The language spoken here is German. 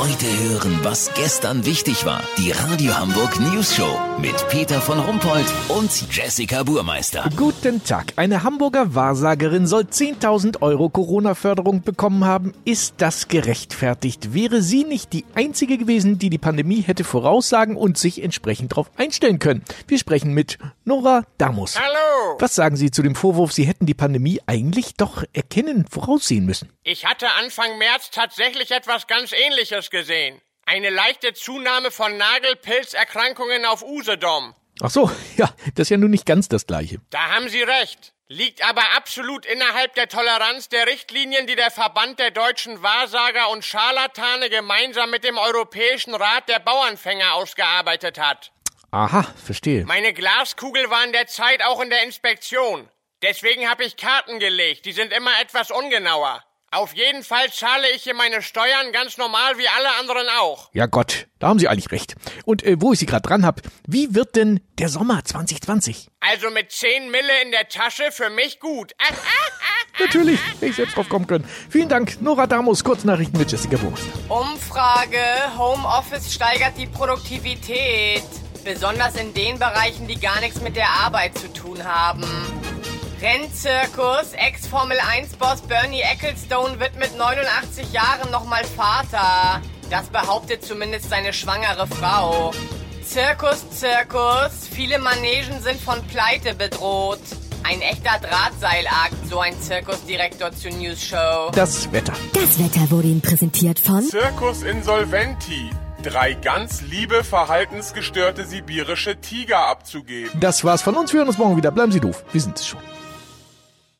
Heute hören, was gestern wichtig war. Die Radio Hamburg News Show mit Peter von Rumpold und Jessica Burmeister. Guten Tag. Eine Hamburger Wahrsagerin soll 10.000 Euro Corona-Förderung bekommen haben. Ist das gerechtfertigt? Wäre sie nicht die einzige gewesen, die die Pandemie hätte voraussagen und sich entsprechend darauf einstellen können? Wir sprechen mit Nora Damus. Hallo. Was sagen Sie zu dem Vorwurf, Sie hätten die Pandemie eigentlich doch erkennen, voraussehen müssen? Ich hatte Anfang März tatsächlich etwas ganz Ähnliches gesehen. Eine leichte Zunahme von Nagelpilzerkrankungen auf Usedom. Ach so, ja, das ist ja nun nicht ganz das Gleiche. Da haben Sie recht. Liegt aber absolut innerhalb der Toleranz der Richtlinien, die der Verband der deutschen Wahrsager und Scharlatane gemeinsam mit dem Europäischen Rat der Bauernfänger ausgearbeitet hat. Aha, verstehe. Meine Glaskugel war in der Zeit auch in der Inspektion. Deswegen habe ich Karten gelegt. Die sind immer etwas ungenauer. Auf jeden Fall zahle ich hier meine Steuern ganz normal wie alle anderen auch. Ja Gott, da haben Sie eigentlich recht. Und äh, wo ich Sie gerade dran hab, wie wird denn der Sommer 2020? Also mit 10 Mille in der Tasche für mich gut. Natürlich, hätte ich selbst drauf kommen können. Vielen Dank, Nora Damus, Kurznachrichten mit Jessica Wurst. Umfrage, Homeoffice steigert die Produktivität. Besonders in den Bereichen, die gar nichts mit der Arbeit zu tun haben. Rennzirkus, Ex-Formel-1-Boss Bernie Ecclestone wird mit 89 Jahren nochmal Vater. Das behauptet zumindest seine schwangere Frau. Zirkus, Zirkus, viele Manegen sind von Pleite bedroht. Ein echter Drahtseilakt, so ein Zirkusdirektor zur News Show. Das Wetter. Das Wetter wurde Ihnen präsentiert von Circus Insolventi. Drei ganz liebe, verhaltensgestörte sibirische Tiger abzugeben. Das war's von uns. Wir hören uns morgen wieder. Bleiben Sie doof. Wir sind es schon.